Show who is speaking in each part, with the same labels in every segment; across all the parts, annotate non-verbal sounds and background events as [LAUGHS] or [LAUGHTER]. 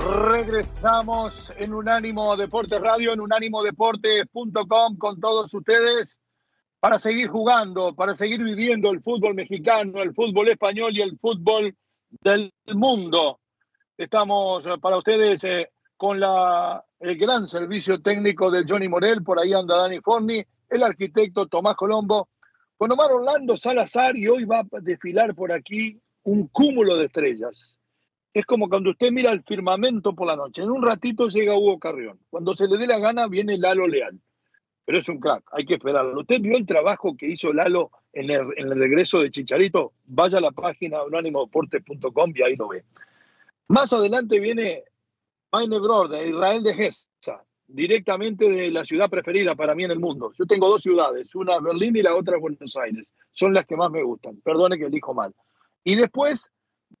Speaker 1: regresamos en Unánimo Deportes Radio, en unánimodeportes.com con todos ustedes para seguir jugando, para seguir viviendo el fútbol mexicano, el fútbol español y el fútbol del mundo. Estamos eh, para ustedes eh, con la, el gran servicio técnico de Johnny Morel, por ahí anda Dani Forni, el arquitecto Tomás Colombo, con Omar Orlando Salazar y hoy va a desfilar por aquí un cúmulo de estrellas es como cuando usted mira el firmamento por la noche. En un ratito llega Hugo Carrión. Cuando se le dé la gana viene Lalo Leal. Pero es un crack, hay que esperarlo. ¿Usted vio el trabajo que hizo Lalo en el, regreso de Chicharito? Vaya a la página unánimodeportes.com y ahí lo ve. Más adelante viene Maine Bror de Israel de Gesa, directamente de la ciudad preferida para mí en el mundo. Yo tengo dos ciudades, una Berlín y la otra Buenos Aires. Son las que más me gustan. Perdone que elijo mal. Y después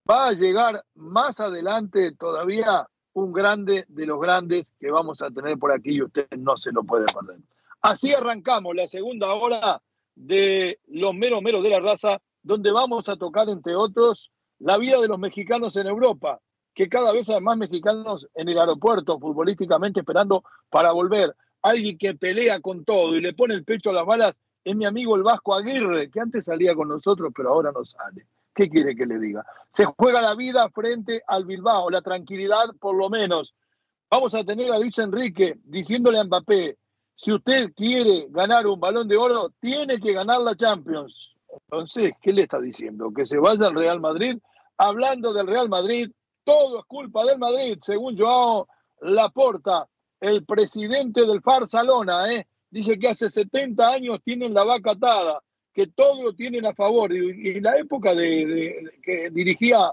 Speaker 1: va a llegar más adelante todavía un grande de los grandes que vamos a tener por aquí y usted no se lo puede perder. Así arrancamos la segunda hora de los meros meros de la raza, donde vamos a tocar, entre otros, la vida de los mexicanos en Europa, que cada vez hay más mexicanos en el aeropuerto futbolísticamente esperando para volver. Alguien que pelea con todo y le pone el pecho a las balas es mi amigo el Vasco Aguirre, que antes salía con nosotros, pero ahora no sale. ¿Qué quiere que le diga? Se juega la vida frente al Bilbao, la tranquilidad por lo menos. Vamos a tener a Luis Enrique diciéndole a Mbappé, si usted quiere ganar un balón de oro, tiene que ganar la Champions. Entonces, ¿qué le está diciendo? ¿Que se vaya al Real Madrid? Hablando del Real Madrid, todo es culpa del Madrid, según Joao Laporta, el presidente del Farsalona, ¿eh? dice que hace 70 años tienen la vaca atada que todo lo tienen a favor. Y, en la época de, que dirigía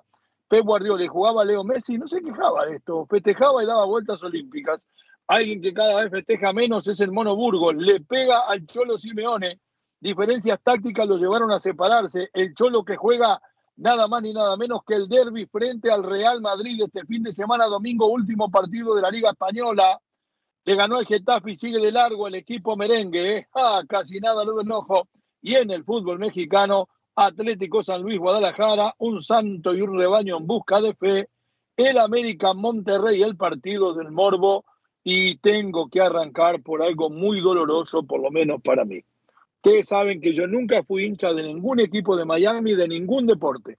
Speaker 1: Pep Guardiola jugaba Leo Messi, no se quejaba de esto, festejaba y daba vueltas olímpicas. Alguien que cada vez festeja menos es el Mono Burgos, le pega al Cholo Simeone. Diferencias tácticas lo llevaron a separarse. El Cholo que juega nada más ni nada menos que el derby frente al Real Madrid este fin de semana, domingo, último partido de la Liga Española. Le ganó el Getafe y sigue de largo el equipo merengue. ¿eh? Ah, casi nada lo enojo y en el fútbol mexicano, Atlético San Luis Guadalajara, un santo y un rebaño en busca de fe, el América Monterrey, el partido del Morbo, y tengo que arrancar por algo muy doloroso, por lo menos para mí. Ustedes saben que yo nunca fui hincha de ningún equipo de Miami, de ningún deporte,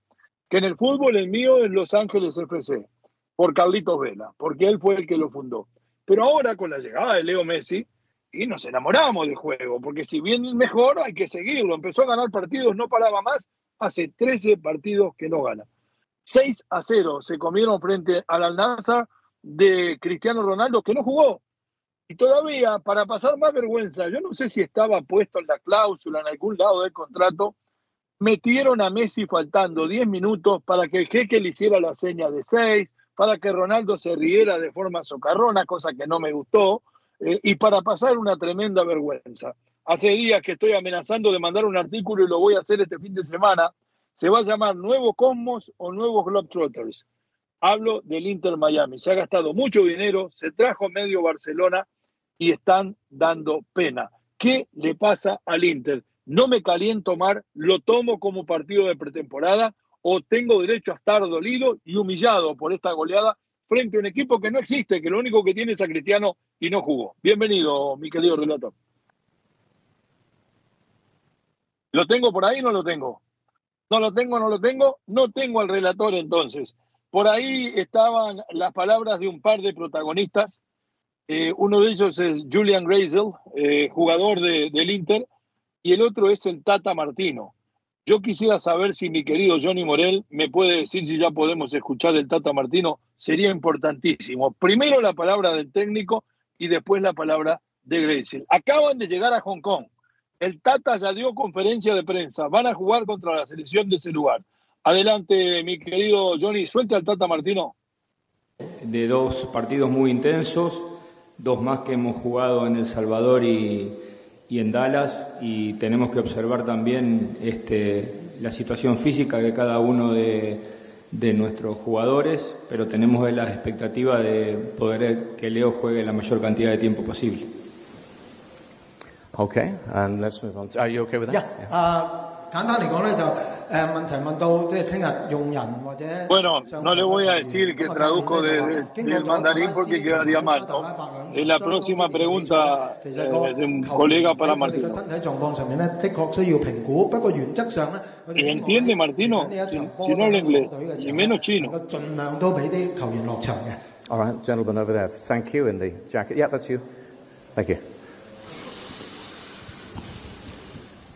Speaker 1: que en el fútbol el mío es Los Ángeles FC, por Carlitos Vela, porque él fue el que lo fundó. Pero ahora con la llegada de Leo Messi, y nos enamoramos del juego, porque si bien mejor hay que seguirlo. Empezó a ganar partidos, no paraba más, hace 13 partidos que no gana. 6 a 0 se comieron frente al Al-Nassr de Cristiano Ronaldo, que no jugó. Y todavía, para pasar más vergüenza, yo no sé si estaba puesto en la cláusula en algún lado del contrato, metieron a Messi faltando 10 minutos para que el jeque le hiciera la seña de 6, para que Ronaldo se riera de forma socarrona, cosa que no me gustó eh, y para pasar una tremenda vergüenza. Hace días que estoy amenazando de mandar un artículo y lo voy a hacer este fin de semana. Se va a llamar Nuevo Cosmos o Nuevos Globetrotters. Hablo del Inter Miami. Se ha gastado mucho dinero, se trajo medio Barcelona y están dando pena. ¿Qué le pasa al Inter? No me caliento mar, lo tomo como partido de pretemporada o tengo derecho a estar dolido y humillado por esta goleada frente a un equipo que no existe, que lo único que tiene es a Cristiano y no jugó. Bienvenido, mi querido relator. ¿Lo tengo por ahí? No lo tengo. No lo tengo, no lo tengo. No tengo al relator entonces. Por ahí estaban las palabras de un par de protagonistas. Eh, uno de ellos es Julian Greisel, eh, jugador del Inter, y el otro es el Tata Martino. Yo quisiera saber si mi querido Johnny Morel me puede decir si ya podemos escuchar el Tata Martino. Sería importantísimo. Primero la palabra del técnico y después la palabra de Gracie. Acaban de llegar a Hong Kong. El Tata ya dio conferencia de prensa. Van a jugar contra la selección de ese lugar. Adelante, mi querido Johnny. Suelte al Tata Martino.
Speaker 2: de dos partidos muy intensos, dos más que hemos jugado en El Salvador y, y en Dallas, y tenemos que observar también este, la situación física de cada uno de, de nuestros jugadores, pero tenemos la expectativa de poder que Leo juegue la mayor cantidad de tiempo posible.
Speaker 3: Okay, and let's move on. Are you okay with that?
Speaker 4: Yeah. Uh,
Speaker 1: Bueno, no le voy a decir que traduzco de, del mandarín porque quedaría mal. ¿no? Es la próxima pregunta eh, de un colega para Martino. ¿Y entiende Martino? Si, si no habla inglés, y menos chino.
Speaker 3: All right, gentleman over there. Thank you in the jacket. Yeah, that's you. Thank you.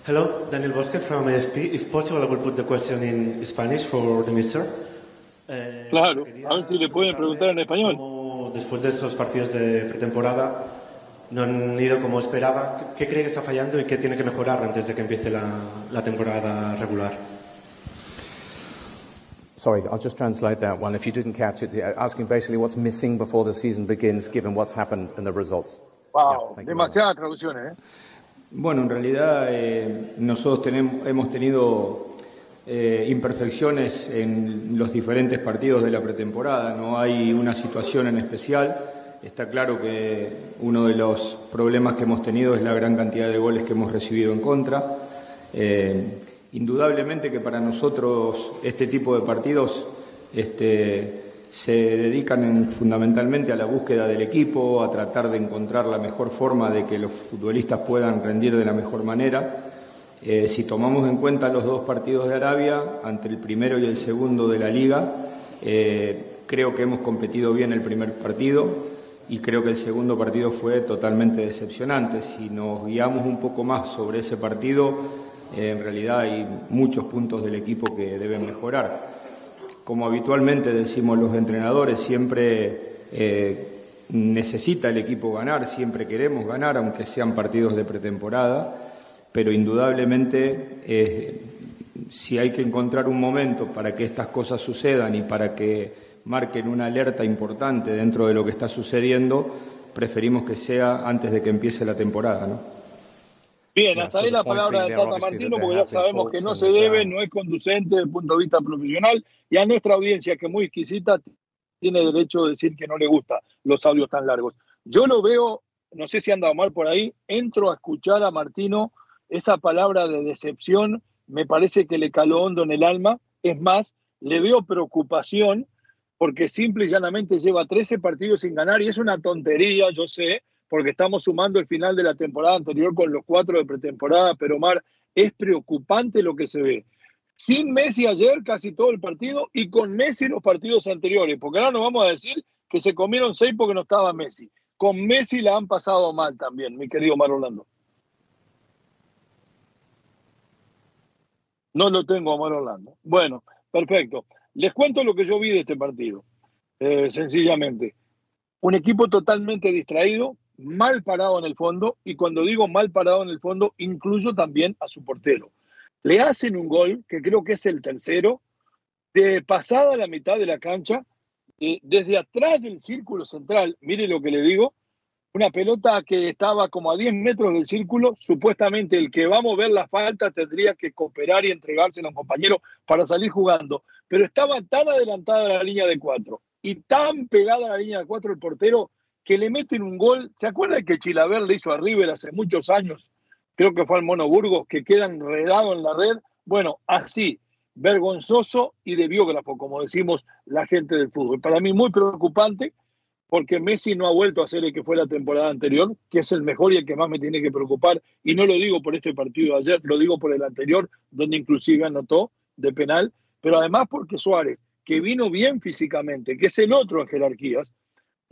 Speaker 5: Hello, Daniel Bosque from AFP. If possible, I will put the question in Spanish for the minister.
Speaker 1: Eh, claro, a ver si le pueden preguntar en español.
Speaker 5: Después de esos partidos de pretemporada no han ido como esperaba, ¿qué cree que está fallando y qué tiene que mejorar antes de que empiece la, la temporada regular?
Speaker 3: Sorry, I'll just translate that one. If you didn't catch it, asking basically what's missing before the season begins, given what's happened and the results.
Speaker 1: Wow, yeah, demasiadas traducciones, ¿eh?
Speaker 2: Bueno, en realidad eh, nosotros hemos tenido eh, imperfecciones en los diferentes partidos de la pretemporada, no hay una situación en especial. Está claro que uno de los problemas que hemos tenido es la gran cantidad de goles que hemos recibido en contra. Eh, indudablemente que para nosotros este tipo de partidos este, se dedican fundamentalmente a la búsqueda del equipo, a tratar de encontrar la mejor forma de que los futbolistas puedan rendir de la mejor manera. Eh, si tomamos en cuenta los dos partidos de Arabia, ante el primero y el segundo de la liga, eh, creo que hemos competido bien el primer partido y creo que el segundo partido fue totalmente decepcionante. Si nos guiamos un poco más sobre ese partido, eh, en realidad hay muchos puntos del equipo que deben mejorar como habitualmente decimos los entrenadores, siempre eh, necesita el equipo ganar, siempre queremos ganar, aunque sean partidos de pretemporada, pero indudablemente eh, si hay que encontrar un momento para que estas cosas sucedan y para que marquen una alerta importante dentro de lo que está sucediendo, preferimos que sea antes de que empiece la temporada, ¿no?
Speaker 1: Bien, hasta ahí la palabra de Tata Martino, porque ya sabemos que no se debe, no es conducente desde el punto de vista profesional, y a nuestra audiencia, que es muy exquisita, tiene derecho de decir que no le gustan los audios tan largos. Yo lo veo, no sé si han dado mal por ahí, entro a escuchar a Martino, esa palabra de decepción me parece que le caló hondo en el alma, es más, le veo preocupación porque simple y llanamente lleva 13 partidos sin ganar y es una tontería, yo sé, porque estamos sumando el final de la temporada anterior con los cuatro de pretemporada, pero Omar, es preocupante lo que se ve. Sin Messi ayer casi todo el partido y con Messi los partidos anteriores, porque ahora nos vamos a decir que se comieron seis porque no estaba Messi. Con Messi la han pasado mal también, mi querido Omar Orlando. No lo tengo, Omar Orlando. Bueno, perfecto. Les cuento lo que yo vi de este partido. Eh, sencillamente. Un equipo totalmente distraído, mal parado en el fondo, y cuando digo mal parado en el fondo, incluyo también a su portero. Le hacen un gol, que creo que es el tercero, de pasada la mitad de la cancha, desde atrás del círculo central, mire lo que le digo, una pelota que estaba como a 10 metros del círculo, supuestamente el que va a mover la falta tendría que cooperar y entregársela a un compañero para salir jugando, pero estaba tan adelantada la línea de cuatro y tan pegada a la línea de cuatro el portero que le meten un gol. ¿Se acuerda que Chilaver le hizo a River hace muchos años? Creo que fue al Mono Burgos, que queda enredado en la red. Bueno, así, vergonzoso y de biógrafo, como decimos la gente del fútbol. Para mí muy preocupante porque Messi no ha vuelto a ser el que fue la temporada anterior, que es el mejor y el que más me tiene que preocupar. Y no lo digo por este partido de ayer, lo digo por el anterior, donde inclusive anotó de penal, pero además porque Suárez, que vino bien físicamente, que es el otro en jerarquías,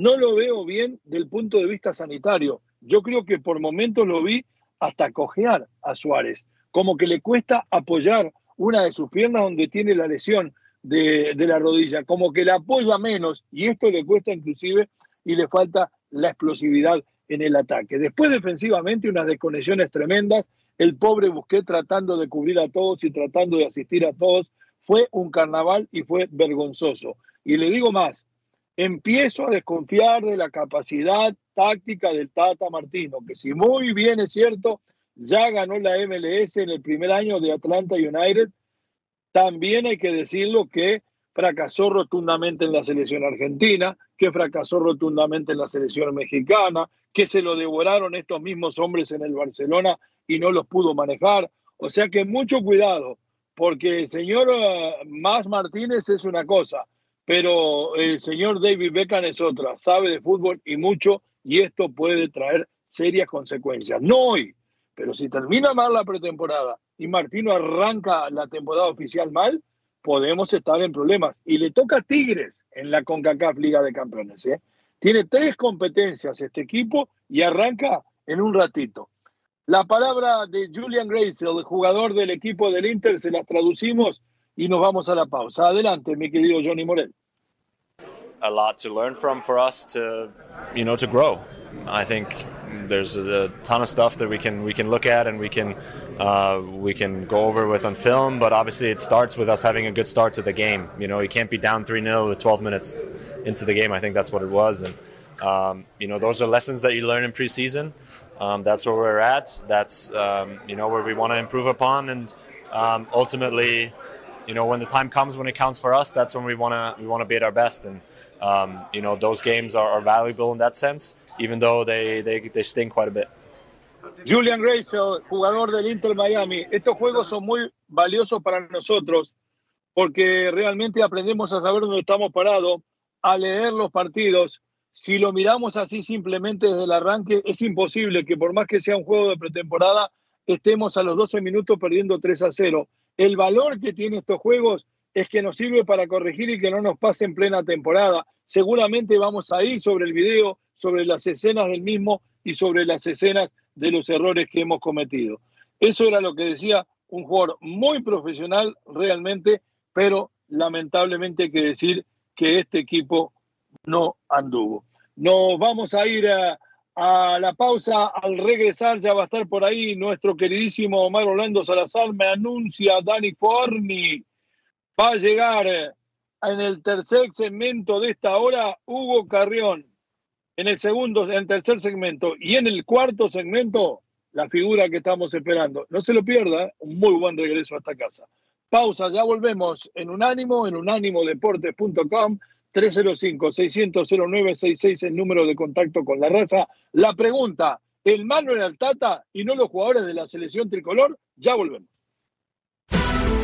Speaker 1: no lo veo bien del punto de vista sanitario. Yo creo que por momentos lo vi hasta cojear a Suárez, como que le cuesta apoyar una de sus piernas donde tiene la lesión de, la rodilla, como que la apoya menos y esto le cuesta inclusive y le falta la explosividad en el ataque. Después defensivamente unas desconexiones tremendas, el pobre Busquets tratando de cubrir a todos y tratando de asistir a todos, fue un carnaval y fue vergonzoso. Y le digo más, empiezo a desconfiar de la capacidad táctica del Tata Martino, que si muy bien es cierto, ya ganó la MLS en el primer año de Atlanta United, también hay que decirlo que fracasó rotundamente en la selección argentina, que fracasó rotundamente en la selección mexicana, que se lo devoraron estos mismos hombres en el Barcelona y no los pudo manejar. O sea que mucho cuidado, porque el señor uh, Más Martínez es una cosa, pero el señor David Beckham es otra, sabe de fútbol y mucho, y esto puede traer serias consecuencias. No hoy, pero si termina mal la pretemporada y Martino arranca la temporada oficial mal, podemos estar en problemas. Y le toca a Tigres en la CONCACAF Liga de Campeones. ¿eh? Tiene tres competencias este equipo y arranca en un ratito. La palabra de Julian Grace, el jugador del equipo del Inter, se las traducimos y nos vamos a la pausa. Adelante, mi querido Johnny Morel.
Speaker 4: A lot to learn from for us to, you know, to grow. I think there's a ton of stuff that we can we can look at and we can uh, we can go over with on film. But obviously, it starts with us having a good start to the game. You know, you can't be down three 0 with 12 minutes into the game. I think that's what it was, and um, you know, those are lessons that you learn in preseason. Um, that's where we're at. That's um, you know where we want to improve upon, and um, ultimately, you know, when the time comes when it counts for us, that's when we want to we want to be at our best and. Um, you know, those games are, are, valuable in that sense, even though they, they, they sting quite a bit.
Speaker 1: Julian Grace, jugador del Inter Miami, estos juegos son muy valiosos para nosotros porque realmente aprendemos a saber dónde estamos parados, a leer los partidos. Si lo miramos así simplemente desde el arranque, es imposible que por más que sea un juego de pretemporada, estemos a los 12 minutos perdiendo 3 a 0. El valor que tienen estos juegos es que nos sirve para corregir y que no nos pase en plena temporada. Seguramente vamos a ir sobre el video, sobre las escenas del mismo y sobre las escenas de los errores que hemos cometido. Eso era lo que decía un jugador muy profesional realmente, pero lamentablemente hay que decir que este equipo no anduvo. Nos vamos a ir a, a la pausa. Al regresar ya va a estar por ahí nuestro queridísimo Omar Orlando Salazar. Me anuncia Dani Forni Va a llegar eh, en el tercer segmento de esta hora Hugo Carrión. En el segundo, en el tercer segmento. Y en el cuarto segmento, la figura que estamos esperando. No se lo pierda, ¿eh? un muy buen regreso a esta casa. Pausa, ya volvemos en Unánimo, en unánimodeportes.com, 305-600-0966, el número de contacto con la raza. La pregunta, ¿el malo era el Tata y no los jugadores de la selección tricolor? Ya volvemos.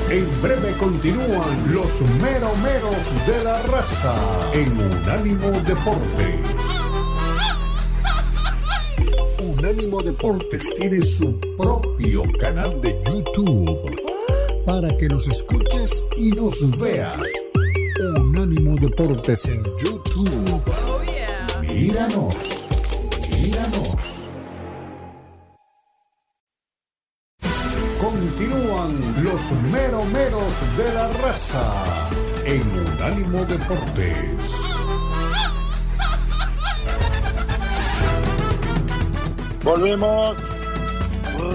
Speaker 6: En breve continúan los meromeros de la raza en Unánimo Deportes. Unánimo Deportes tiene su propio canal de YouTube para que nos escuches y nos veas. Unánimo Deportes en YouTube. Míranos, míranos. Continúan los meromeros de la raza en Unánimo Deportes.
Speaker 1: Volvemos,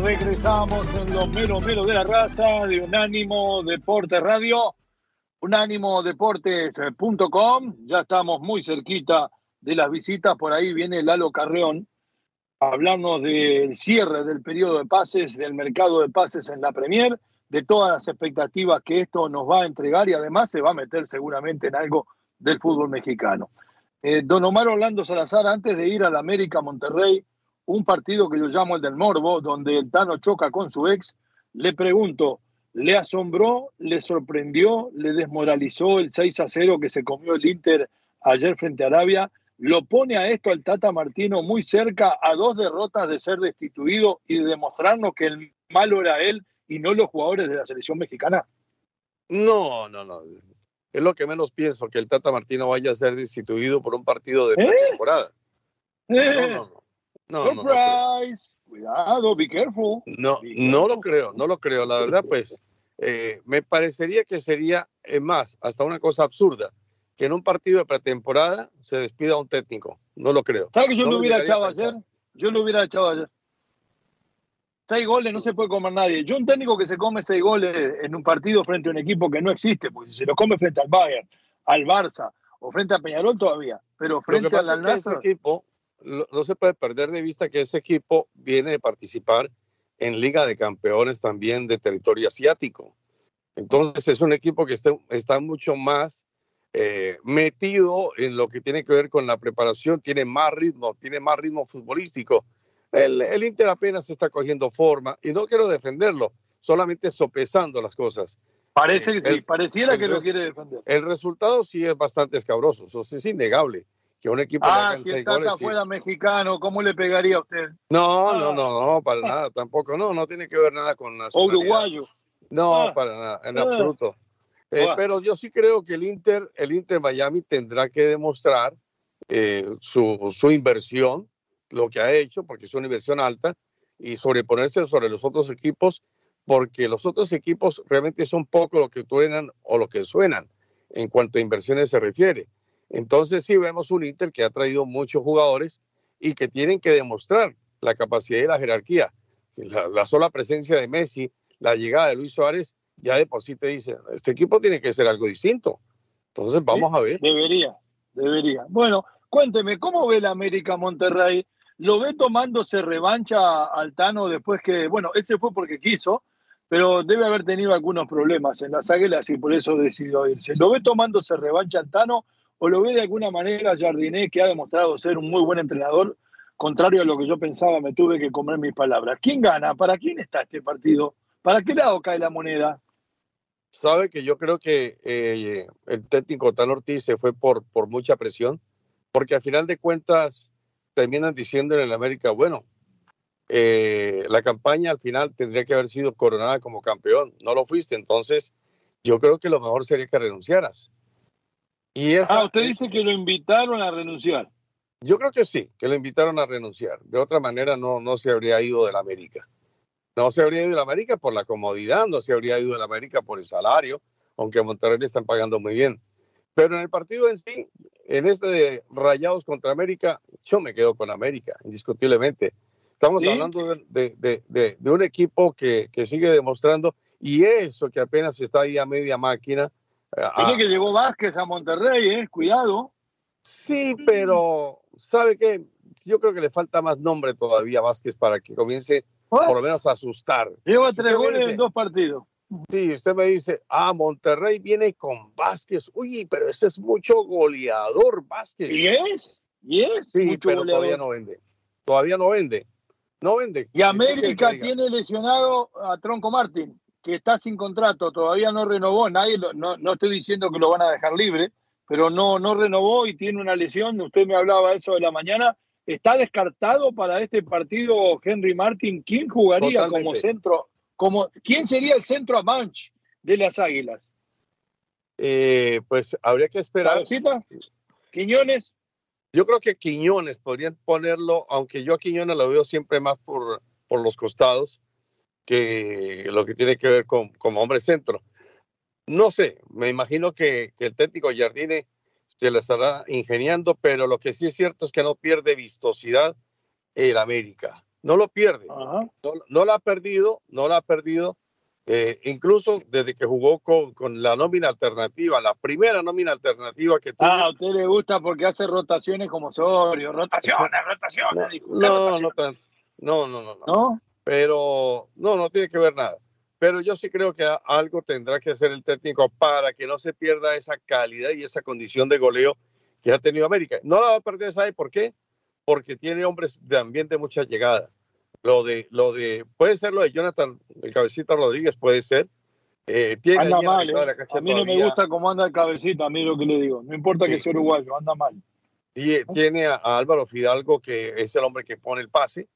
Speaker 1: regresamos en los meromeros de la raza de Unánimo Deportes Radio, unánimodeportes.com. Ya estamos muy cerquita de las visitas, por ahí viene Lalo Carreón hablarnos del cierre del periodo de pases, del mercado de pases en la Premier, de todas las expectativas que esto nos va a entregar y además se va a meter seguramente en algo del fútbol mexicano. Eh, don Omar Orlando Salazar, antes de ir al América Monterrey, un partido que yo llamo el del Morbo, donde el Tano choca con su ex, le pregunto, ¿le asombró, le sorprendió, le desmoralizó el 6 a 0 que se comió el Inter ayer frente a Arabia? lo pone a esto al Tata Martino muy cerca a dos derrotas de ser destituido y de demostrarnos que el malo era él y no los jugadores de la selección mexicana?
Speaker 7: No, no, no. Es lo que menos pienso, que el Tata Martino vaya a ser destituido por un partido de ¿Eh? temporada.
Speaker 1: ¿Eh? No, no, no. Surprise. Cuidado, be careful.
Speaker 7: No, no lo creo, no lo creo. La verdad, pues, eh, me parecería que sería, es más, hasta una cosa absurda que en un partido de pretemporada se despida a un técnico. No lo creo.
Speaker 1: ¿Sabes que yo lo hubiera echado ayer? Yo lo hubiera echado ayer. Seis goles no se puede comer nadie. Yo un técnico que se come seis goles en un partido frente a un equipo que no existe, pues si se lo come frente al Bayern, al Barça o frente a Peñarol todavía, pero frente al
Speaker 7: que ese equipo, no se puede perder de vista que ese equipo viene de participar en Liga de Campeones también de territorio asiático. Entonces es un equipo que está, está mucho más eh, metido en lo que tiene que ver con la preparación, tiene más ritmo, tiene más ritmo futbolístico. El, el Inter apenas está cogiendo forma y no quiero defenderlo, solamente sopesando las cosas.
Speaker 1: parece que sí,
Speaker 7: el-
Speaker 1: pareciera
Speaker 7: el
Speaker 1: que lo quiere defender.
Speaker 7: El resultado sí es bastante escabroso, eso sí es innegable. Que un equipo le
Speaker 1: Ah,
Speaker 7: hagan
Speaker 1: si el
Speaker 7: seis
Speaker 1: Tata
Speaker 7: goles. sí.
Speaker 1: fuera mexicano, ¿cómo le pegaría a usted?
Speaker 7: No,
Speaker 1: Ah.
Speaker 7: no, no, no, para nada, tampoco, no, no tiene que ver nada con nacionalidad.
Speaker 1: uruguayo.
Speaker 7: No,
Speaker 1: Ah.
Speaker 7: para nada, en
Speaker 1: Ah.
Speaker 7: absoluto. Eh, pero yo sí creo que el Inter, el Inter Miami tendrá que demostrar eh, su, su inversión, lo que ha hecho, porque es una inversión alta, y sobreponerse sobre los otros equipos, porque los otros equipos realmente son poco lo que suenan o lo que suenan en cuanto a inversiones se refiere. Entonces sí vemos un Inter que ha traído muchos jugadores y que tienen que demostrar la capacidad y la jerarquía. La, la sola presencia de Messi, la llegada de Luis Suárez, ya de por sí te dice, este equipo tiene que ser algo distinto. Entonces vamos a ver.
Speaker 1: Debería, debería. Bueno, cuénteme, ¿cómo ve la América Monterrey? ¿Lo ve tomándose revancha al Tano después que, bueno, él se fue porque quiso, pero debe haber tenido algunos problemas en las águilas y por eso decidió irse? ¿Lo ve tomándose revancha al Tano o lo ve de alguna manera Jardiné, que ha demostrado ser un muy buen entrenador? Contrario a lo que yo pensaba, me tuve que comer mis palabras. ¿Quién gana? ¿Para quién está este partido? ¿Para qué lado cae la moneda?
Speaker 7: Sabe que yo creo que eh, el técnico Tan Ortiz se fue por, por mucha presión, porque al final de cuentas terminan diciendo en el América, bueno, eh, la campaña al final tendría que haber sido coronada como campeón, no lo fuiste, entonces yo creo que lo mejor sería que renunciaras. Y esa-
Speaker 1: Ah, usted dice que lo invitaron a renunciar.
Speaker 7: Yo creo que sí, que lo invitaron a renunciar. De otra manera no, no se habría ido del América. No se habría ido del América por la comodidad, no se habría ido del América por el salario, aunque a Monterrey le están pagando muy bien. Pero en el partido en sí, en este de Rayados contra América, yo me quedo con América, indiscutiblemente. Estamos
Speaker 1: ¿Sí?
Speaker 7: hablando de, de- de- de- de un equipo que, que sigue demostrando, y eso que apenas está ahí a media máquina. Eh, a-
Speaker 1: Dice que llegó Vázquez a Monterrey, ¿eh? Cuidado.
Speaker 7: Sí, pero ¿sabe qué? Yo creo que le falta más nombre todavía a Vázquez para que comience por lo menos a asustar.
Speaker 1: Lleva
Speaker 7: Si
Speaker 1: tres goles
Speaker 7: dice-
Speaker 1: en dos partidos.
Speaker 7: Sí, usted me dice, ah, Monterrey viene con Vázquez. Uy, pero ese es mucho goleador, Vázquez.
Speaker 1: ¿Y es? ¿Y es?
Speaker 7: Sí,
Speaker 1: Mucho
Speaker 7: pero
Speaker 1: goleador.
Speaker 7: todavía no vende. Todavía no vende. No vende.
Speaker 1: Y América tiene lesionado a Tronco Martín, que está sin contrato, todavía no renovó. Nadie lo- no, no estoy diciendo que lo van a dejar libre, pero no, no renovó y tiene una lesión. Usted me hablaba de eso de la mañana. ¿Está descartado para este partido Henry Martin? ¿Quién jugaría
Speaker 7: Totalmente.
Speaker 1: como centro? Como, ¿Quién sería el centro a manch de las Águilas?
Speaker 7: Eh, pues habría que esperar.
Speaker 1: ¿Cabecita? ¿Quiñones?
Speaker 7: Yo creo que Quiñones podrían ponerlo, aunque yo a Quiñones lo veo siempre más por, por los costados que lo que tiene que ver con como hombre centro. No sé, me imagino que, que el técnico Jardine se le estará ingeniando, pero lo que sí es cierto es que no pierde vistosidad el América. No lo pierde. No, no la ha perdido, no la ha perdido. eh, incluso desde que jugó con, con la nómina alternativa, la primera nómina alternativa que tuvo.
Speaker 1: Ah, a usted le gusta porque hace rotaciones como Osorio. Rotaciones, [LAUGHS] rotaciones.
Speaker 7: No, no
Speaker 1: rotaciones.
Speaker 7: tanto. No, no, no, no.
Speaker 1: ¿No?
Speaker 7: Pero no, no tiene que ver nada. Pero yo sí creo que algo tendrá que hacer el técnico para que no se pierda esa calidad y esa condición de goleo que ha tenido América. No la va a perder, ¿sabe por qué? Porque tiene hombres de ambiente mucha llegada. Lo de, lo de, puede ser lo de Jonathan, el cabecita Rodríguez, puede ser. Eh, tiene
Speaker 1: Anda mal,
Speaker 7: la
Speaker 1: ¿eh? A mí no me gusta cómo anda el cabecita, a mí lo que le digo. No importa que sea uruguayo, anda mal.
Speaker 7: Tie- Tiene a, a Álvaro Fidalgo, que es el hombre que pone el pase.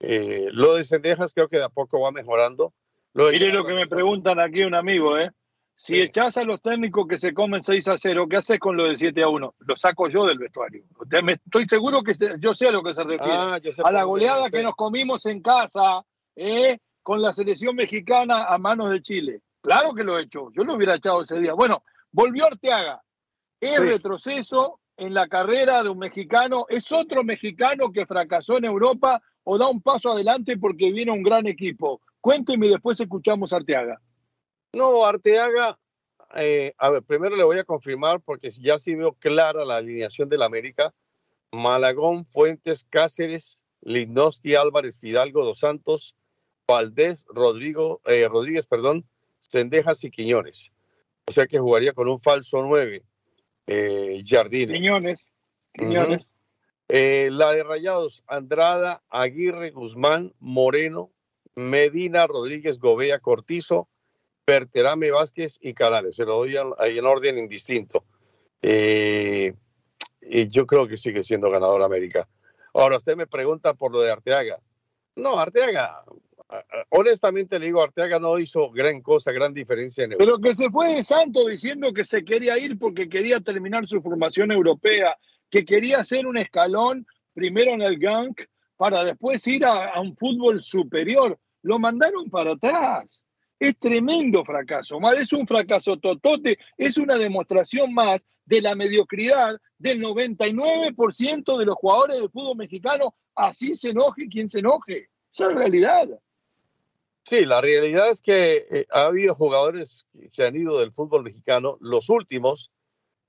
Speaker 7: Eh, lo de Sendejas creo que de a poco va mejorando. Lo de
Speaker 1: Mire lo que me preguntan aquí un amigo, ¿eh? Si
Speaker 7: Sí.
Speaker 1: echás a los técnicos que se comen 6 a 0, ¿qué haces con lo de 7 a 1? Lo saco yo del vestuario. Estoy seguro que yo sé a lo que se refiere.
Speaker 7: Ah,
Speaker 1: a la goleada que nos comimos en casa, ¿eh? Con la selección mexicana a manos de Chile. Claro que lo he hecho. Yo lo hubiera echado ese día. Bueno, volvió Arteaga. ¿Es
Speaker 7: Sí.
Speaker 1: retroceso en la carrera de un mexicano? ¿Es otro mexicano que fracasó en Europa o da un paso adelante porque viene un gran equipo? Cuénteme y después escuchamos a Arteaga.
Speaker 7: No, Arteaga, eh, a ver, primero le voy a confirmar porque ya sí veo clara la alineación del América. Malagón, Fuentes, Cáceres, Lindowski, Álvarez, Fidalgo, Dos Santos, Valdés, Rodrigo, eh, Rodríguez, perdón, Cendejas y Quiñones. O sea que jugaría con un falso 9, eh.
Speaker 1: Quiñones. Quiñones.
Speaker 7: Eh, la de Rayados, Andrada, Aguirre, Guzmán, Moreno, Medina, Rodríguez, Gobea, Cortizo, Berterame, Vázquez y Canales. Se lo doy ahí en orden indistinto. Eh, y yo creo que sigue siendo ganador América. Ahora, usted me pregunta por lo de Arteaga. No, Arteaga, honestamente le digo, Arteaga no hizo gran cosa, gran diferencia en
Speaker 1: Pero que se fue de santo diciendo que se quería ir porque quería terminar su formación europea, que quería hacer un escalón primero en el Gank para después ir a, un fútbol superior. Lo mandaron para atrás. Es tremendo fracaso, es un fracaso totote, es una demostración más de la mediocridad del 99% de los jugadores del fútbol mexicano, así se enoje quien se enoje. Esa es la realidad.
Speaker 7: Sí, la realidad es que eh, ha habido jugadores que han ido del fútbol mexicano, los últimos,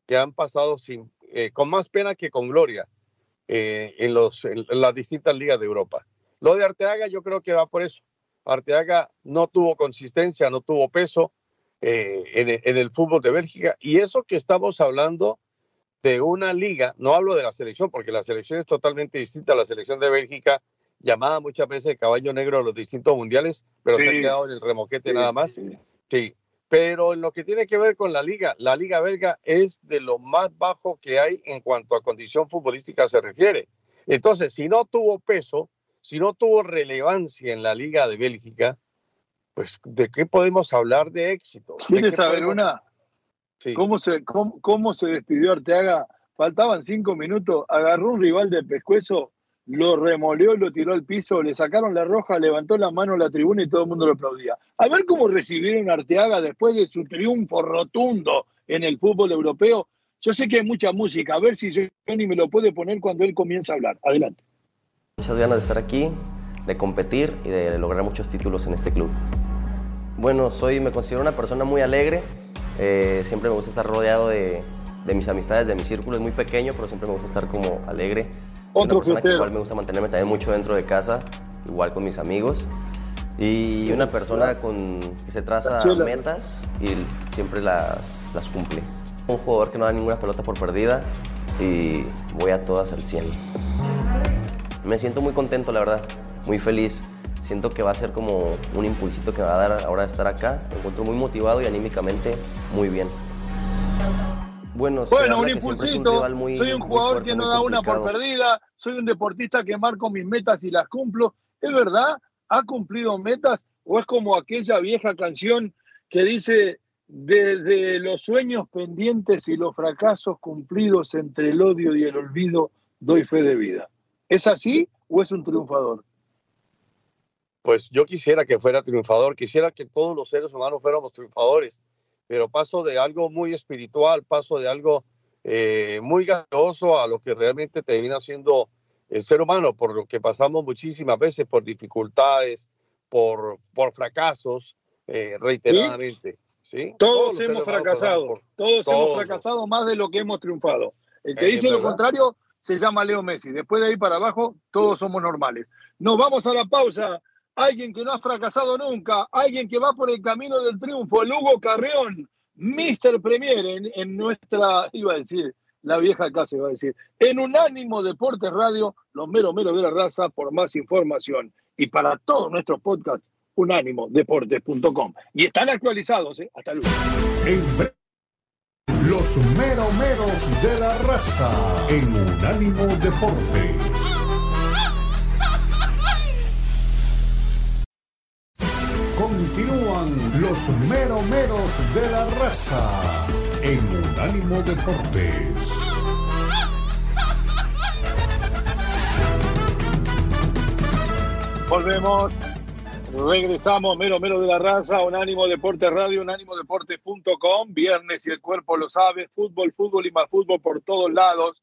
Speaker 7: que han pasado sin, eh, con más pena que con gloria eh, en, los, en las distintas ligas de Europa. Lo de Arteaga yo creo que va por eso. Arteaga no tuvo consistencia, no tuvo peso eh, en, el fútbol de Bélgica. Y eso que estamos hablando de una liga, no hablo de la selección, porque la selección es totalmente distinta a la selección de Bélgica, llamada muchas veces el caballo negro de los distintos mundiales, pero se ha quedado en el remoquete nada más. Sí. Pero en lo que tiene que ver con la liga, la liga belga es de lo más bajo que hay en cuanto a condición futbolística se refiere. Entonces, si no tuvo peso, si no tuvo relevancia en la Liga de Bélgica, pues ¿de qué podemos hablar de éxito?
Speaker 1: ¿Quieres saber una? ¿Cómo, se, cómo, se despidió Arteaga? Faltaban cinco minutos, agarró un rival de pescuezo, lo remoleó, lo tiró al piso, le sacaron la roja, levantó la mano a la tribuna y todo el mundo lo aplaudía. A ver cómo recibieron a Arteaga después de su triunfo rotundo en el fútbol europeo. Yo sé que hay mucha música, a ver si Johnny me lo puede poner cuando él comienza a hablar. Adelante.
Speaker 8: Muchas ganas de estar aquí, de competir y de lograr muchos títulos en este club. Bueno, soy, me considero una persona muy alegre. Eh, siempre me gusta estar rodeado de, de, mis amistades, de mi círculo. Es muy pequeño, pero siempre me gusta estar como alegre.
Speaker 1: Otro una persona
Speaker 8: que igual me gusta mantenerme también mucho dentro de casa, igual con mis amigos. Y una persona con, que se traza metas y siempre las, las cumple. Un jugador que no da ninguna pelota por perdida y voy a todas al 100. Me siento muy contento, la verdad, muy feliz. Siento que va a ser como un impulsito que me va a dar ahora de estar acá. Me encuentro muy motivado y anímicamente muy bien.
Speaker 1: Bueno, bueno un impulsito. soy un jugador que no da una por perdida. Soy un deportista que marco mis metas y las cumplo. ¿Es verdad? ¿Ha cumplido metas? ¿O es como aquella vieja canción que dice, desde los sueños pendientes y los fracasos cumplidos entre el odio y el olvido, doy fe de vida? ¿Es así o es un triunfador?
Speaker 7: Pues yo quisiera que fuera triunfador, quisiera que todos los seres humanos fuéramos triunfadores, pero paso de algo muy espiritual, paso de algo eh, muy gaseoso a lo que realmente termina siendo el ser humano, por lo que pasamos muchísimas veces por dificultades, por, por fracasos eh, reiteradamente. ¿Sí?
Speaker 1: Todos, hemos fracasado, todos, hemos fracasado más de lo que hemos triunfado. El que dice lo contrario se llama Leo Messi. Después de ahí para abajo, todos somos normales. Nos vamos a la pausa. Alguien que no ha fracasado nunca, alguien que va por el camino del triunfo, el Hugo Carreón, Mr. Premier en, nuestra, iba a decir, la vieja casa iba a decir, en Unánimo Deportes Radio, los meros meros de la raza, por más información. Y para todos nuestros podcasts, unánimodeportes.com. Y están actualizados, ¿eh? Hasta luego.
Speaker 6: Los meromeros de la raza en Unánimo Deportes. Continúan los meromeros de la raza en Unánimo Deportes.
Speaker 1: Volvemos Regresamos, mero, mero de la raza, Unánimo Deporte Radio, unánimodeporte.com, viernes y el cuerpo lo sabe, fútbol, fútbol y más fútbol por todos lados.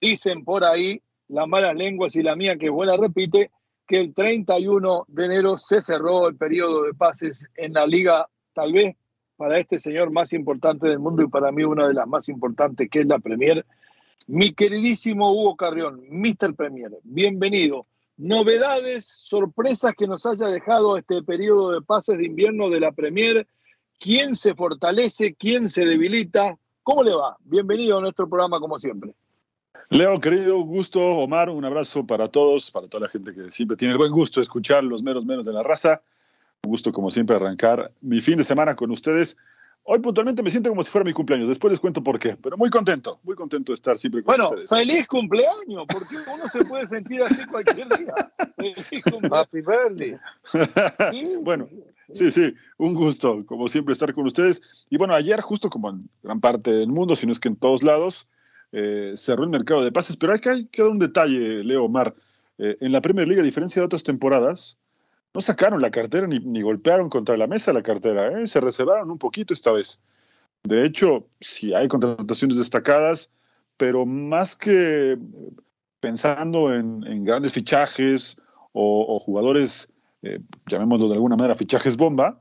Speaker 1: Dicen por ahí las malas lenguas y la mía que buena repite, que el 31 de enero se cerró el periodo de pases en la liga, tal vez para este señor más importante del mundo y para mí una de las más importantes que es la Premier. Mi queridísimo Hugo Carrión, Mr. Premier, bienvenido. Novedades, sorpresas que nos haya dejado este periodo de pases de invierno de la Premier. ¿Quién se fortalece? ¿Quién se debilita? ¿Cómo le va? Bienvenido a nuestro programa como siempre.
Speaker 9: Leo, querido, gusto, Omar, un abrazo para todos, para toda la gente que siempre tiene el buen gusto de escuchar los meros menos de la raza. Un gusto, como siempre, arrancar mi fin de semana con ustedes. Hoy puntualmente me siento como si fuera mi cumpleaños. Después les cuento por qué, pero muy contento, muy contento de estar siempre con ustedes.
Speaker 1: Bueno, feliz cumpleaños, porque uno se puede sentir así cualquier día.
Speaker 7: Happy birthday. [LAUGHS]
Speaker 9: bueno, sí, sí, un gusto, como siempre, estar con ustedes. Y bueno, ayer, justo como en gran parte del mundo, si no es que en todos lados, eh, cerró el mercado de pases. Pero hay queda un detalle, Leo Omar. Eh, en la Premier League, a diferencia de otras temporadas, no sacaron la cartera ni, golpearon contra la mesa la cartera, ¿eh? se reservaron un poquito esta vez. De hecho, sí hay contrataciones destacadas, pero más que pensando en, grandes fichajes o, jugadores, eh, llamémoslo de alguna manera, fichajes bomba,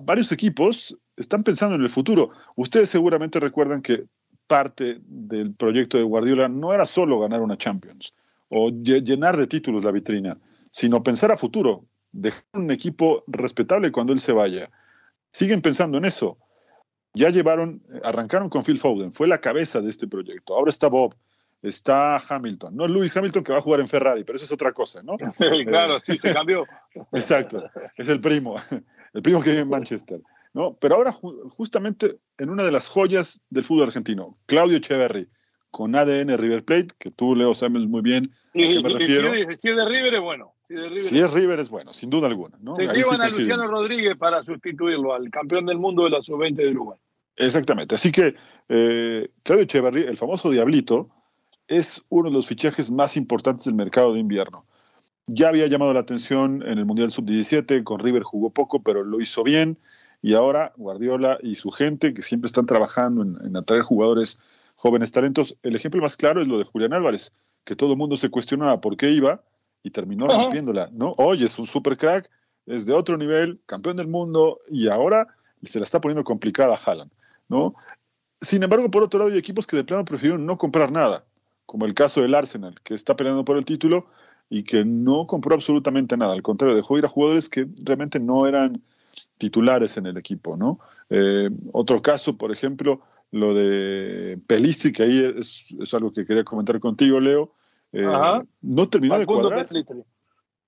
Speaker 9: varios equipos están pensando en el futuro. Ustedes seguramente recuerdan que parte del proyecto de Guardiola no era solo ganar una Champions o llenar de títulos la vitrina, sino pensar a futuro, dejar un equipo respetable cuando él se vaya. Siguen pensando en eso. Ya llevaron, arrancaron con Phil Foden, fue la cabeza de este proyecto. Ahora está Bob, está Hamilton. No es Lewis Hamilton que va a jugar en Ferrari, pero eso es otra cosa, ¿no? [LAUGHS]
Speaker 1: Sí, claro, sí, se cambió.
Speaker 9: Exacto, es el primo, el primo que vive en [LAUGHS] Manchester. ¿No? Pero ahora, justamente en una de las joyas del fútbol argentino, Claudio Echeverry, con ADN River Plate, que tú, Leo, sabes muy bien a qué me refiero.
Speaker 1: Si, es de River es bueno.
Speaker 9: Si, es River es bueno, sin duda alguna. ¿no?
Speaker 1: Se llevan a Luciano Rodríguez para sustituirlo al campeón del mundo de la sub-20 de Uruguay.
Speaker 9: Exactamente. Así que eh, Claudio Echeverry, el famoso Diablito, es uno de los fichajes más importantes del mercado de invierno. Ya había llamado la atención en el Mundial Sub-17, con River jugó poco, pero lo hizo bien. Y ahora Guardiola y su gente, que siempre están trabajando en atraer jugadores jóvenes talentos. El ejemplo más claro es lo de Julián Álvarez, que todo el mundo se cuestionaba por qué iba y terminó rompiéndola, ¿no? Oye, es un super crack, es de otro nivel, campeón del mundo y ahora se la está poniendo complicada a Haaland, ¿no? Sin embargo, por otro lado, hay equipos que de plano prefirieron no comprar nada, como el caso del Arsenal, que está peleando por el título y que no compró absolutamente nada. Al contrario, dejó ir a jugadores que realmente no eran titulares en el equipo, ¿no? Eh, otro caso, por ejemplo, lo de Pelistri, que ahí es, algo que quería comentar contigo, Leo. Eh, no terminó de cuadrar.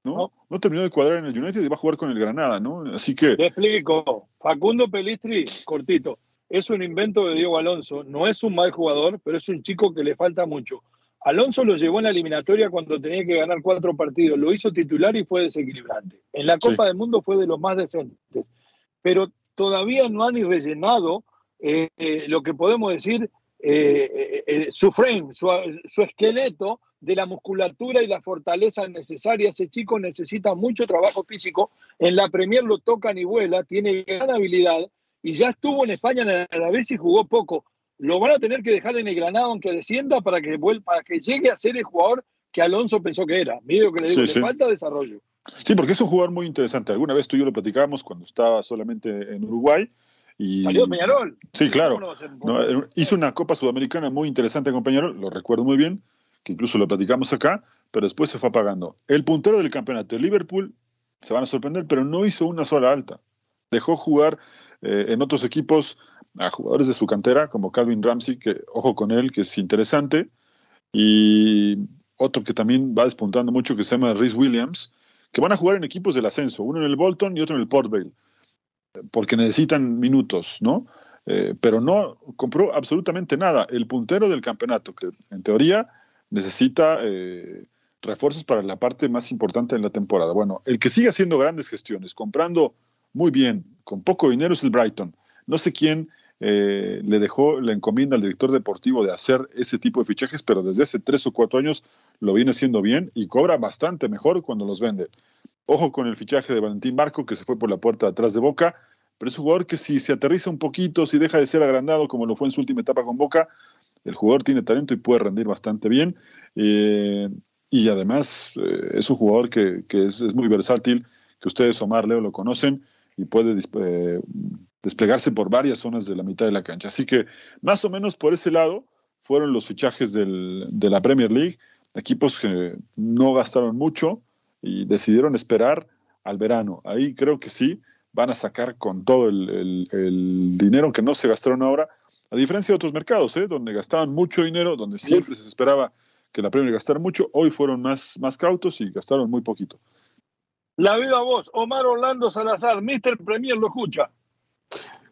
Speaker 9: ¿no? ¿no? terminó de cuadrar en el United y va a jugar con el Granada, ¿no? Así que.
Speaker 1: Te explico. Facundo Pelistri, cortito, es un invento de Diego Alonso. No es un mal jugador, pero es un chico que le falta mucho. Alonso lo llevó en la eliminatoria cuando tenía que ganar cuatro partidos. Lo hizo titular y fue desequilibrante. En la Copa del Mundo fue de los más decentes. Pero todavía no han ni rellenado eh, eh, lo que podemos decir, eh, su frame, su, esqueleto de la musculatura y la fortaleza necesaria. Ese chico necesita mucho trabajo físico. En la Premier lo tocan y vuela, tiene gran habilidad y ya estuvo en España a la vez y jugó poco. Lo van a tener que dejar en el Granado aunque descienda para que, vuelva, para que llegue a ser el jugador que Alonso pensó que era. Mire lo que le digo, le falta desarrollo.
Speaker 9: Sí, porque es un jugador muy interesante. Alguna vez tú y yo lo platicábamos cuando estaba solamente en Uruguay y,
Speaker 1: Salió Peñarol.
Speaker 9: Sí, claro. Eh, hizo una Copa Sudamericana muy interesante con Peñarol, lo recuerdo muy bien, que incluso lo platicamos acá, pero después se fue apagando. El puntero del campeonato de Liverpool, se van a sorprender, pero no hizo una sola alta. Dejó jugar eh, en otros equipos a jugadores de su cantera, como Calvin Ramsey, que ojo con él, que es interesante, y otro que también va despuntando mucho, que se llama Rhys Williams, que van a jugar en equipos del ascenso, uno en el Bolton y otro en el Port Vale porque necesitan minutos, ¿no? Eh, pero no compró absolutamente nada. El puntero del campeonato, que en teoría necesita eh, refuerzos para la parte más importante de la temporada. Bueno, el que sigue haciendo grandes gestiones, comprando muy bien, con poco dinero, es el Brighton. No sé quién eh, le dejó la encomienda al director deportivo de hacer ese tipo de fichajes, pero desde hace tres o cuatro años lo viene haciendo bien y cobra bastante mejor cuando los vende. Ojo con el fichaje de Valentín Marco, que se fue por la puerta de atrás de Boca, pero es un jugador que si se aterriza un poquito, si deja de ser agrandado como lo fue en su última etapa con Boca, el jugador tiene talento y puede rendir bastante bien. Eh, y además eh, es un jugador que, es, muy versátil, que ustedes, Omar, Leo, lo conocen y puede eh, desplegarse por varias zonas de la mitad de la cancha. Así que más o menos por ese lado fueron los fichajes del, de la Premier League, equipos que no gastaron mucho y decidieron esperar al verano. Ahí creo que sí, van a sacar con todo el, dinero que no se gastaron ahora, a diferencia de otros mercados, ¿eh? donde gastaban mucho dinero, donde siempre se esperaba que la Premier gastara mucho, hoy fueron más, más cautos y gastaron muy poquito.
Speaker 1: La viva voz, Omar Orlando Salazar, Mr. Premier lo escucha.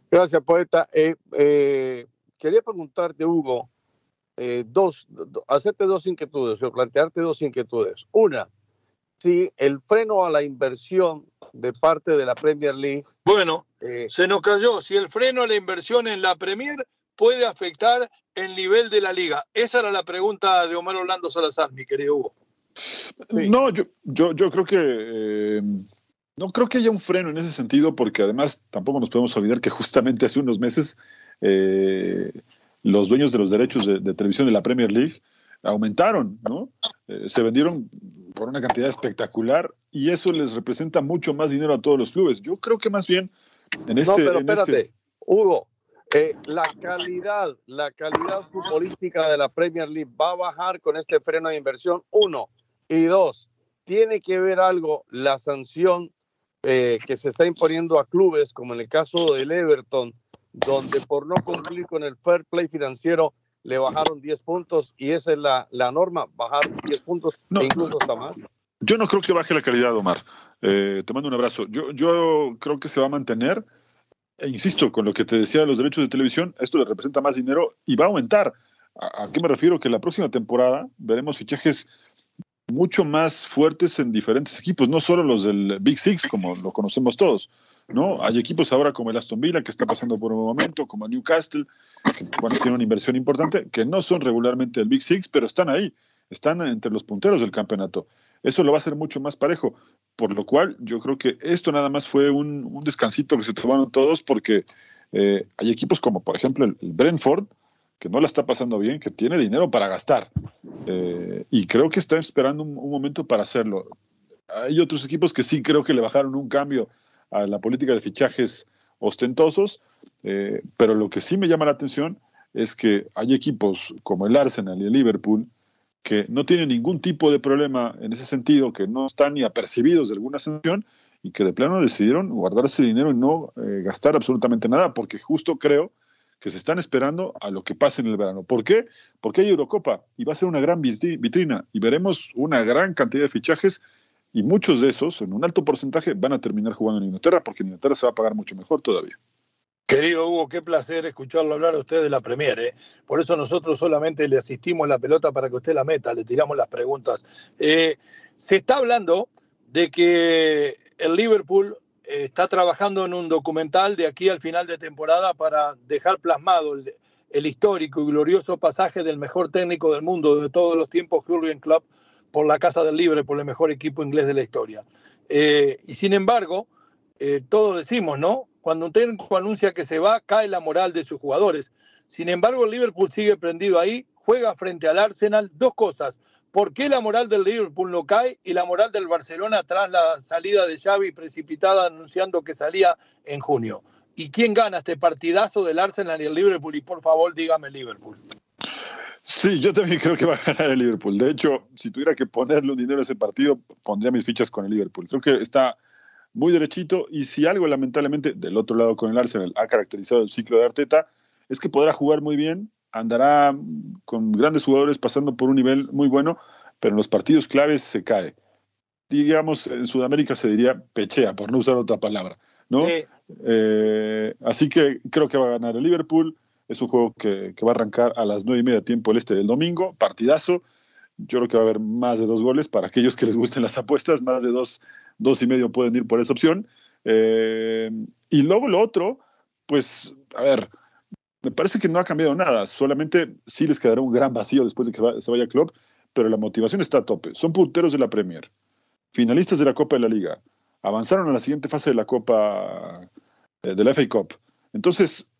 Speaker 7: Gracias, poeta. Eh, eh, quería preguntarte, Hugo, eh, dos, hacerte dos inquietudes o plantearte dos inquietudes. Una, si el freno a la inversión de parte de la Premier League.
Speaker 1: Bueno, se nos cayó. Si el freno a la inversión en la Premier puede afectar el nivel de la liga. Esa era la pregunta de Omar Orlando Salazar, mi querido Hugo.
Speaker 9: No, yo, yo, yo creo que eh, no creo que haya un freno en ese sentido, porque además tampoco nos podemos olvidar que justamente hace unos meses eh, los dueños de los derechos de, televisión de la Premier League aumentaron, ¿no? Eh, se vendieron por una cantidad espectacular y eso les representa mucho más dinero a todos los clubes. Yo creo que más bien en este.
Speaker 7: No, pero
Speaker 9: este
Speaker 7: espérate, Hugo, la calidad, la calidad futbolística de la Premier League va a bajar con este freno de inversión. Uno, y dos, tiene que ver algo la sanción eh, que se está imponiendo a clubes, como en el caso del Everton, donde por no cumplir con el fair play financiero le bajaron 10 puntos y esa es la, la norma, bajar 10 puntos e incluso hasta más.
Speaker 9: Yo no creo que baje la calidad, Omar. Eh, te mando un abrazo. Yo, yo creo que se va a mantener. E insisto, con lo que te decía de los derechos de televisión, esto le representa más dinero y va a aumentar. ¿A, qué me refiero? Que la próxima temporada veremos fichajes mucho más fuertes en diferentes equipos, no solo los del Big Six, como lo conocemos todos, ¿no? Hay equipos ahora como el Aston Villa, que está pasando por un momento, como Newcastle, que bueno, tiene una inversión importante, que no son regularmente el Big Six, pero están ahí, están entre los punteros del campeonato. Eso lo va a hacer mucho más parejo, por lo cual yo creo que esto nada más fue un, descansito que se tomaron todos, porque eh, hay equipos como, por ejemplo, el Brentford, que no la está pasando bien, que tiene dinero para gastar. Eh, y creo que está esperando un, momento para hacerlo. Hay otros equipos que sí creo que le bajaron un cambio a la política de fichajes ostentosos, eh, pero lo que sí me llama la atención es que hay equipos como el Arsenal y el Liverpool que no tienen ningún tipo de problema en ese sentido, que no están ni apercibidos de alguna sanción y que de plano decidieron guardar ese dinero y no eh, gastar absolutamente nada, porque justo creo se están esperando a lo que pase en el verano. ¿Por qué? Porque hay Eurocopa y va a ser una gran vitrina y veremos una gran cantidad de fichajes y muchos de esos, en un alto porcentaje, van a terminar jugando en Inglaterra porque en Inglaterra se va a pagar mucho mejor todavía.
Speaker 1: Querido Hugo, qué placer escucharlo hablar a usted de la Premier. ¿eh? Por eso nosotros solamente le asistimos la pelota para que usted la meta, le tiramos las preguntas. Eh, se está hablando de que el Liverpool está trabajando en un documental de aquí al final de temporada para dejar plasmado el, histórico y glorioso pasaje del mejor técnico del mundo de todos los tiempos, Jurgen Klopp, por la Casa del Libre, por el mejor equipo inglés de la historia. Eh, y sin embargo, eh, todos decimos, ¿no? Cuando un técnico anuncia que se va, cae la moral de sus jugadores. Sin embargo, el Liverpool sigue prendido ahí, juega frente al Arsenal. Dos cosas. ¿Por qué la moral del Liverpool no cae y la moral del Barcelona tras la salida de Xavi precipitada anunciando que salía en junio? ¿Y quién gana este partidazo del Arsenal y el Liverpool? Y por favor, dígame Liverpool.
Speaker 9: Sí, yo también [LAUGHS] creo que va a ganar el Liverpool. De hecho, si tuviera que ponerle un dinero a ese partido, pondría mis fichas con el Liverpool. Creo que está muy derechito y si algo lamentablemente del otro lado con el Arsenal ha caracterizado el ciclo de Arteta, es que podrá jugar muy bien, andará con grandes jugadores pasando por un nivel muy bueno, pero en los partidos claves se cae. Digamos, en Sudamérica se diría pechea, por no usar otra palabra, ¿no? Eh, así que creo que va a ganar el Liverpool. Es un juego que, va a arrancar a las nueve y media tiempo el este del domingo, partidazo. Yo creo que va a haber más de dos goles para aquellos que les gusten las apuestas, más de dos, dos y medio pueden ir por esa opción. Eh, y luego lo otro, pues, a ver, me parece que no ha cambiado nada, solamente sí les quedará un gran vacío después de que se vaya Klopp, pero la motivación está a tope. Son punteros de la Premier, finalistas de la Copa de la Liga, avanzaron a la siguiente fase de la Copa eh, de la FA Cup. Entonces,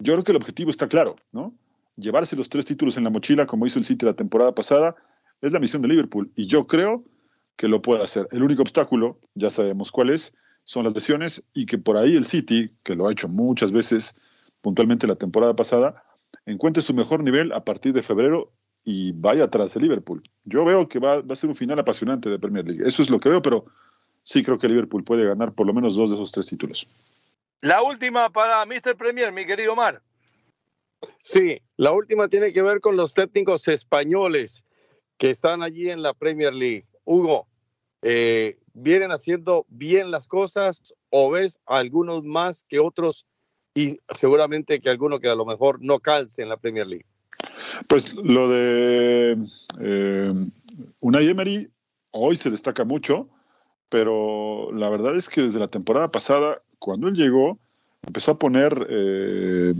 Speaker 9: yo creo que el objetivo está claro, ¿no? Llevarse los tres títulos en la mochila, como hizo el City la temporada pasada, es la misión de Liverpool. Y yo creo que lo puede hacer. El único obstáculo, ya sabemos cuál es, son las lesiones y que por ahí el City, que lo ha hecho muchas veces puntualmente la temporada pasada, encuentre su mejor nivel a partir de febrero y vaya atrás de Liverpool. Yo veo que va, a ser un final apasionante de Premier League. Eso es lo que veo, pero sí creo que Liverpool puede ganar por lo menos dos de esos tres títulos.
Speaker 1: La última para Mr. Premier, mi querido Mar.
Speaker 7: Sí, la última tiene que ver con los técnicos españoles que están allí en la Premier League. Hugo, eh, ¿vienen haciendo bien las cosas o ves algunos más que otros y seguramente que alguno que a lo mejor no calce en la Premier League?
Speaker 9: Pues lo de eh, Unai Emery hoy se destaca mucho, pero la verdad es que desde la temporada pasada, cuando él llegó, empezó a poner eh,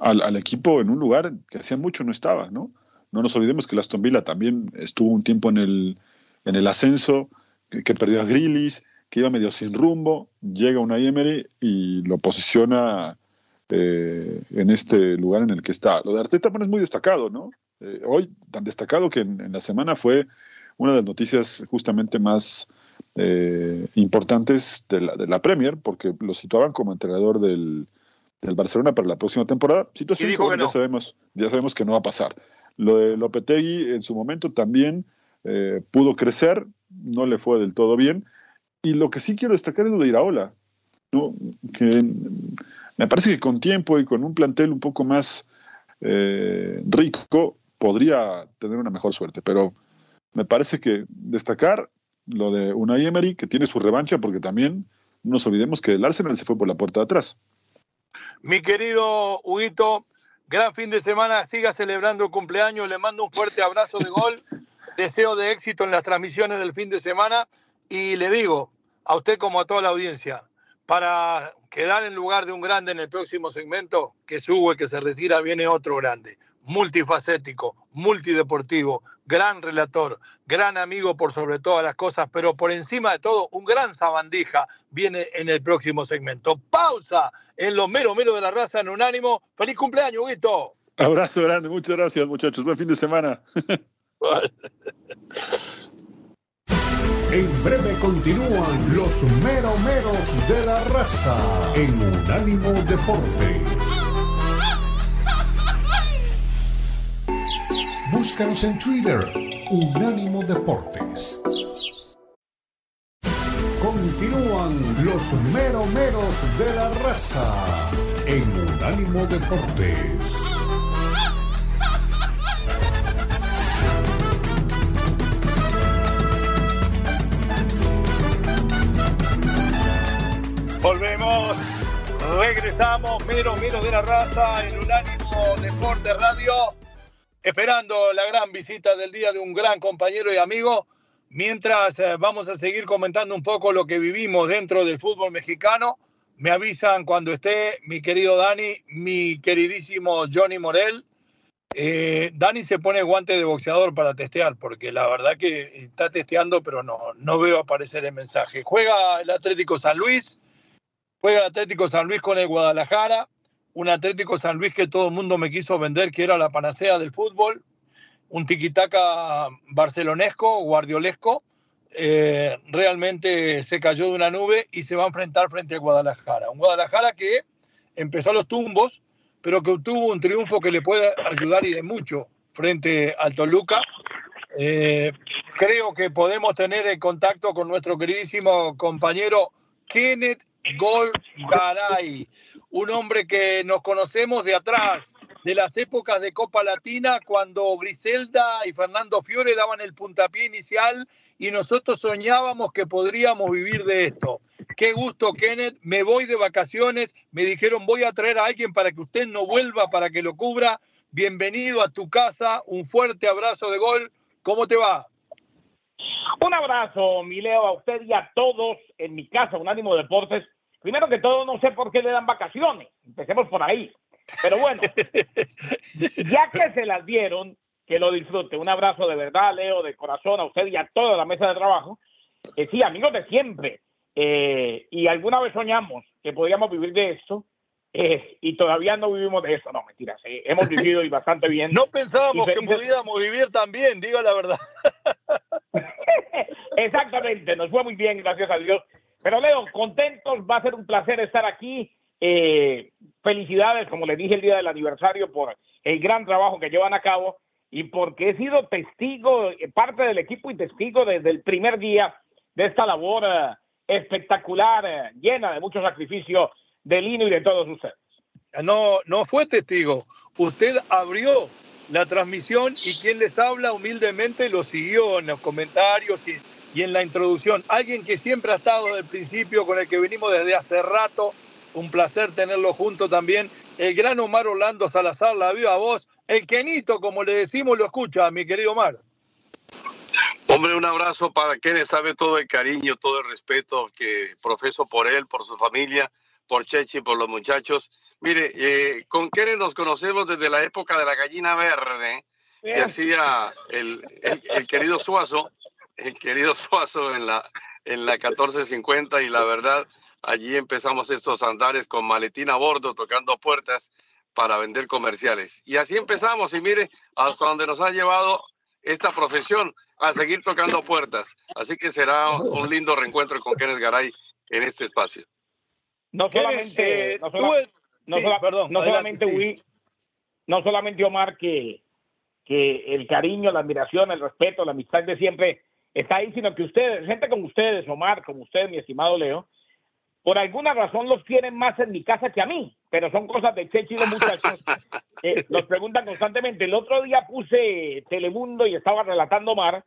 Speaker 9: al, equipo en un lugar que hacía mucho no estaba, ¿no? No nos olvidemos que el Aston Villa también estuvo un tiempo en el, en el ascenso, que, perdió a Grillis, que iba medio sin rumbo, llega Unai Emery y lo posiciona eh, en este lugar en el que está. Lo de Arteta es muy destacado, ¿no? Eh, hoy, tan destacado que en, la semana fue una de las noticias justamente más eh, importantes de la, de la, Premier, porque lo situaban como entrenador del, del Barcelona para la próxima temporada. Situación que ya, sabemos, ya sabemos que no va a pasar. Lo de Lopetegui en su momento también pudo crecer, no le fue del todo bien. Y lo que sí quiero destacar es lo de Iraola, ¿no? que me parece que con tiempo y con un plantel un poco más eh, rico podría tener una mejor suerte, pero me parece que destacar lo de Unai Emery, que tiene su revancha, porque también no nos olvidemos que el Arsenal se fue por la puerta de atrás.
Speaker 1: Mi querido Huguito, gran fin de semana, siga celebrando el cumpleaños, le mando un fuerte abrazo de gol, [LAUGHS] deseo de éxito en las transmisiones del fin de semana y le digo a usted como a toda la audiencia, para quedar en lugar de un grande en el próximo segmento, que sube, que se retira, viene otro grande, multifacético, multideportivo, gran relator, gran amigo por sobre todas las cosas, pero por encima de todo, un gran sabandija viene en el próximo segmento. Pausa en lo mero mero de la raza en unánimo. Feliz cumpleaños, Guito.
Speaker 9: Abrazo grande, muchas gracias muchachos, buen fin de semana. [LAUGHS] [LAUGHS]
Speaker 6: En breve continúan los meromeros de la raza en Unánimo Deportes. Búscanos en Twitter, Unánimo Deportes. Continúan los meromeros de la raza en Unánimo Deportes.
Speaker 1: Volvemos, regresamos, mero, mero de la raza en Unánimo Deporte Radio, esperando la gran visita del día de un gran compañero y amigo, mientras eh, vamos a seguir comentando un poco lo que vivimos dentro del fútbol mexicano. Me avisan cuando esté mi querido Dani, mi queridísimo Johnny Morel. Eh, Dani se pone guante de boxeador para testear, porque la verdad que está testeando, pero no, no veo aparecer el mensaje. Juega el Atlético San Luis, Juega el Atlético San Luis con el Guadalajara, un Atlético San Luis que todo el mundo me quiso vender, que era la panacea del fútbol, un tiquitaca barcelonesco, guardiolesco, eh, realmente se cayó de una nube y se va a enfrentar frente a Guadalajara. Un Guadalajara que empezó a los tumbos, pero que obtuvo un triunfo que le puede ayudar y de mucho frente al Toluca. Eh, creo que podemos tener en contacto con nuestro queridísimo compañero Kenneth Gol Garay, un hombre que nos conocemos de atrás, de las épocas de Copa Latina, cuando Griselda y Fernando Fiore daban el puntapié inicial y nosotros soñábamos que podríamos vivir de esto. Qué gusto, Kenneth. Me voy de vacaciones. Me dijeron, voy a traer a alguien para que usted no vuelva, para que lo cubra. Bienvenido a tu casa. Un fuerte abrazo de gol. ¿Cómo te va?
Speaker 10: Un abrazo, mi Leo, a usted y a todos en mi casa, Unánimo Deportes. Primero que todo, no sé por qué le dan vacaciones. Empecemos por ahí. Pero bueno, [LAUGHS] ya que se las dieron, que lo disfrute. Un abrazo de verdad, Leo, de corazón a usted y a toda la mesa de trabajo. Eh, sí, amigos de siempre. Eh, y alguna vez soñamos que podíamos vivir de esto. Eh, y todavía no vivimos de eso, no, mentiras, hemos vivido y bastante bien. [LAUGHS]
Speaker 1: No pensábamos que podíamos vivir tan bien, diga la verdad. [LAUGHS]
Speaker 10: Exactamente, nos fue muy bien, gracias a Dios. Pero Leo, contentos, va a ser un placer estar aquí. Eh, felicidades, como les dije el día del aniversario, por el gran trabajo que llevan a cabo y porque he sido testigo, eh, parte del equipo y testigo desde el primer día de esta labor eh, espectacular, llena de mucho sacrificio de Lino y de todos ustedes.
Speaker 1: No, no fue testigo. Usted abrió la transmisión y quien les habla humildemente lo siguió en los comentarios y, y en la introducción. Alguien que siempre ha estado desde el principio, con el que venimos desde hace rato. Un placer tenerlo junto también. El gran Omar Orlando Salazar, la viva voz. El Kenito, como le decimos, lo escucha, mi querido Omar.
Speaker 7: Hombre, un abrazo para quienes sabe todo el cariño, todo el respeto que profeso por él, por su familia, por Chechi, por los muchachos. Mire, eh, con Kenneth nos conocemos desde la época de la gallina verde que hacía el, el, querido Suazo, el querido Suazo en la, en la 1450 y la verdad, allí empezamos estos andares con maletín a bordo, tocando puertas para vender comerciales. Y así empezamos y mire hasta donde nos ha llevado esta profesión a seguir tocando puertas. Así que será un lindo reencuentro con Kenneth Garay en este espacio.
Speaker 10: No solamente, no, solamente no solamente Omar que, que el cariño, la admiración, el respeto, la amistad de siempre está ahí, sino que ustedes, gente como ustedes, Omar, como usted, mi estimado Leo, por alguna razón los quieren más en mi casa que a mí, pero son cosas de Chechi los muchachos. [LAUGHS] Eh, nos preguntan constantemente. El otro día puse Telemundo y estaba relatando Omar,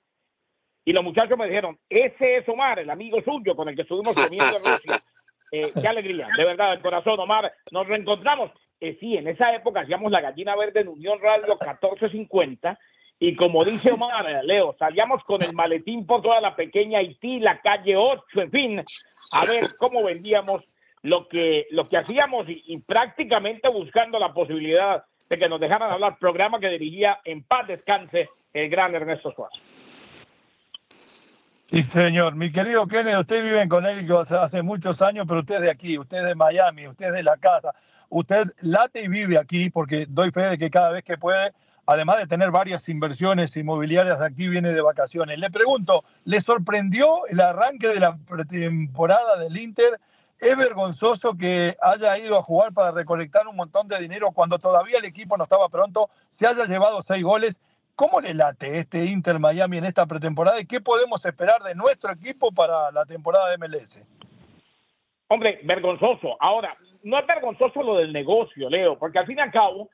Speaker 10: y los muchachos me dijeron, ese es Omar, el amigo suyo con el que estuvimos comiendo en Rusia. [LAUGHS] Eh, qué alegría, de verdad, el corazón, Omar. Nos reencontramos. Eh, sí, en esa época hacíamos la gallina verde en Unión Radio 1450 y como dice Omar, Leo, salíamos con el maletín por toda la pequeña Haití, la calle 8, en fin, a ver cómo vendíamos lo que, lo que hacíamos y, prácticamente buscando la posibilidad de que nos dejaran hablar, programa que dirigía en paz descanse el gran Ernesto Suárez.
Speaker 1: Sí, señor. Mi querido Kenneth, usted vive en Connecticut hace muchos años, pero usted es de aquí, usted es de Miami, usted es de la casa. Usted late y vive aquí porque doy fe de que cada vez que puede además de tener varias inversiones inmobiliarias, aquí viene de vacaciones. Le pregunto, ¿le sorprendió el arranque de la pretemporada del Inter? ¿Es vergonzoso que haya ido a jugar para recolectar un montón de dinero cuando todavía el equipo no estaba pronto, se haya llevado seis goles? ¿Cómo le late este Inter Miami en esta pretemporada y qué podemos esperar de nuestro equipo para la temporada de MLS?
Speaker 10: Hombre, vergonzoso. Ahora, no es vergonzoso lo del negocio, Leo, porque al fin y al cabo,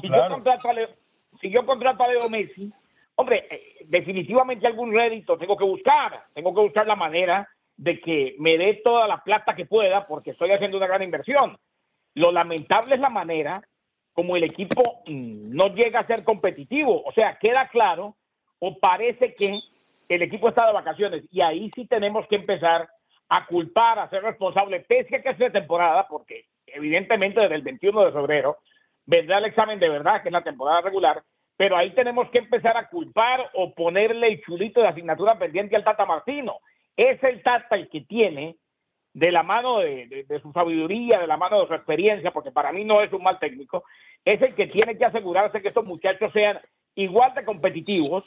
Speaker 10: si yo contrato a Leo, si yo contrato a Leo Messi, hombre, eh, definitivamente algún rédito tengo que buscar, tengo que buscar la manera de que me dé toda la plata que pueda porque estoy haciendo una gran inversión. Lo lamentable es la manera como el equipo mm, no llega a ser competitivo. O sea, queda claro o parece que el equipo está de vacaciones y ahí sí tenemos que empezar a culpar, a ser responsable, pese a que de temporada, porque evidentemente desde el 21 de febrero vendrá el examen de verdad, que es la temporada regular, pero ahí tenemos que empezar a culpar o ponerle el chulito de asignatura pendiente al Tata Martino. Es el Tata el que tiene, de la mano de, su sabiduría, de la mano de su experiencia, porque para mí no es un mal técnico, es el que tiene que asegurarse que estos muchachos sean igual de competitivos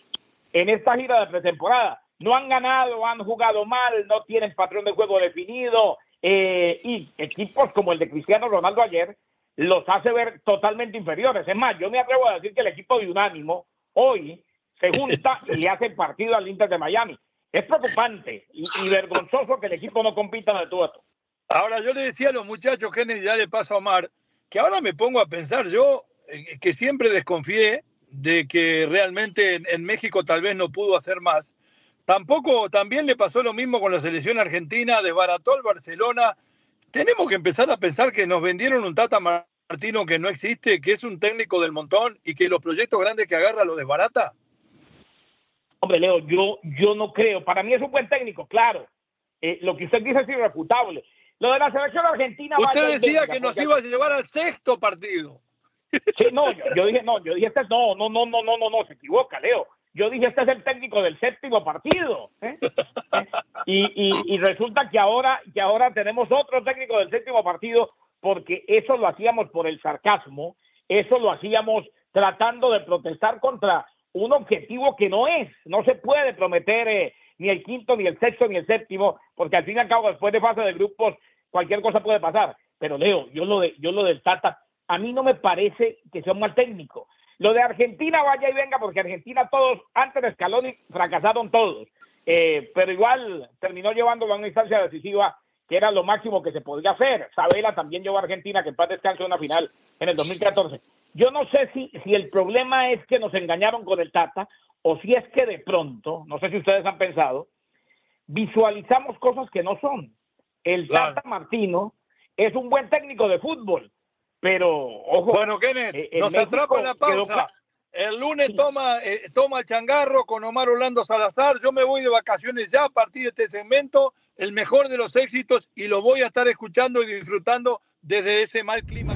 Speaker 10: en esta gira de pretemporada. No han ganado, han jugado mal, no tienen patrón de juego definido, eh, y equipos como el de Cristiano Ronaldo ayer los hace ver totalmente inferiores. Es más, yo me atrevo a decir que el equipo de Unánimo hoy se junta [LAUGHS] y le hace partido al Inter de Miami. Es preocupante y, vergonzoso que el equipo no compita de todo esto.
Speaker 1: Ahora, yo le decía a los muchachos, Kennedy, ya le paso a Omar, que ahora me pongo a pensar, yo eh, que siempre desconfié de que realmente en, México tal vez no pudo hacer más. Tampoco, también le pasó lo mismo con la selección argentina, desbarató el Barcelona, tenemos que empezar a pensar que nos vendieron un Tata Martino que no existe, que es un técnico del montón y que los proyectos grandes que agarra lo desbarata.
Speaker 10: Hombre, Leo, yo, yo no creo. Para mí es un buen técnico, claro. Eh, lo que usted dice es irrefutable. Lo de la selección argentina.
Speaker 1: Usted decía que nos iba a llevar al sexto partido.
Speaker 10: Sí, no, yo, dije, no, yo dije, este, no, no, no, no, no, no, no, se equivoca, Leo. Yo dije, este es el técnico del séptimo partido. ¿eh? Y, resulta que ahora, que ahora tenemos otro técnico del séptimo partido porque eso lo hacíamos por el sarcasmo, eso lo hacíamos tratando de protestar contra un objetivo que no es. No se puede prometer eh, ni el quinto, ni el sexto, ni el séptimo, porque al fin y al cabo, después de fase de grupos, cualquier cosa puede pasar. Pero Leo, yo lo, de, yo lo del Tata, a mí no me parece que sea un mal técnico. Lo de Argentina, vaya y venga, porque Argentina todos, antes de Scaloni, fracasaron todos. Eh, pero igual terminó llevándolo a una instancia decisiva que era lo máximo que se podía hacer. Sabela también llevó a Argentina, que en paz descanse una final en el 2014. Yo no sé si, si el problema es que nos engañaron con el Tata o si es que de pronto, no sé si ustedes han pensado, visualizamos cosas que no son. El Tata Martino es un buen técnico de fútbol, pero ojo.
Speaker 1: Bueno, Kenneth, eh, nos atrapa la pausa. El lunes toma, eh, toma el changarro con Omar Orlando Salazar. Yo me voy de vacaciones ya a partir de este segmento. El mejor de los éxitos y lo voy a estar escuchando y disfrutando desde ese mal clima.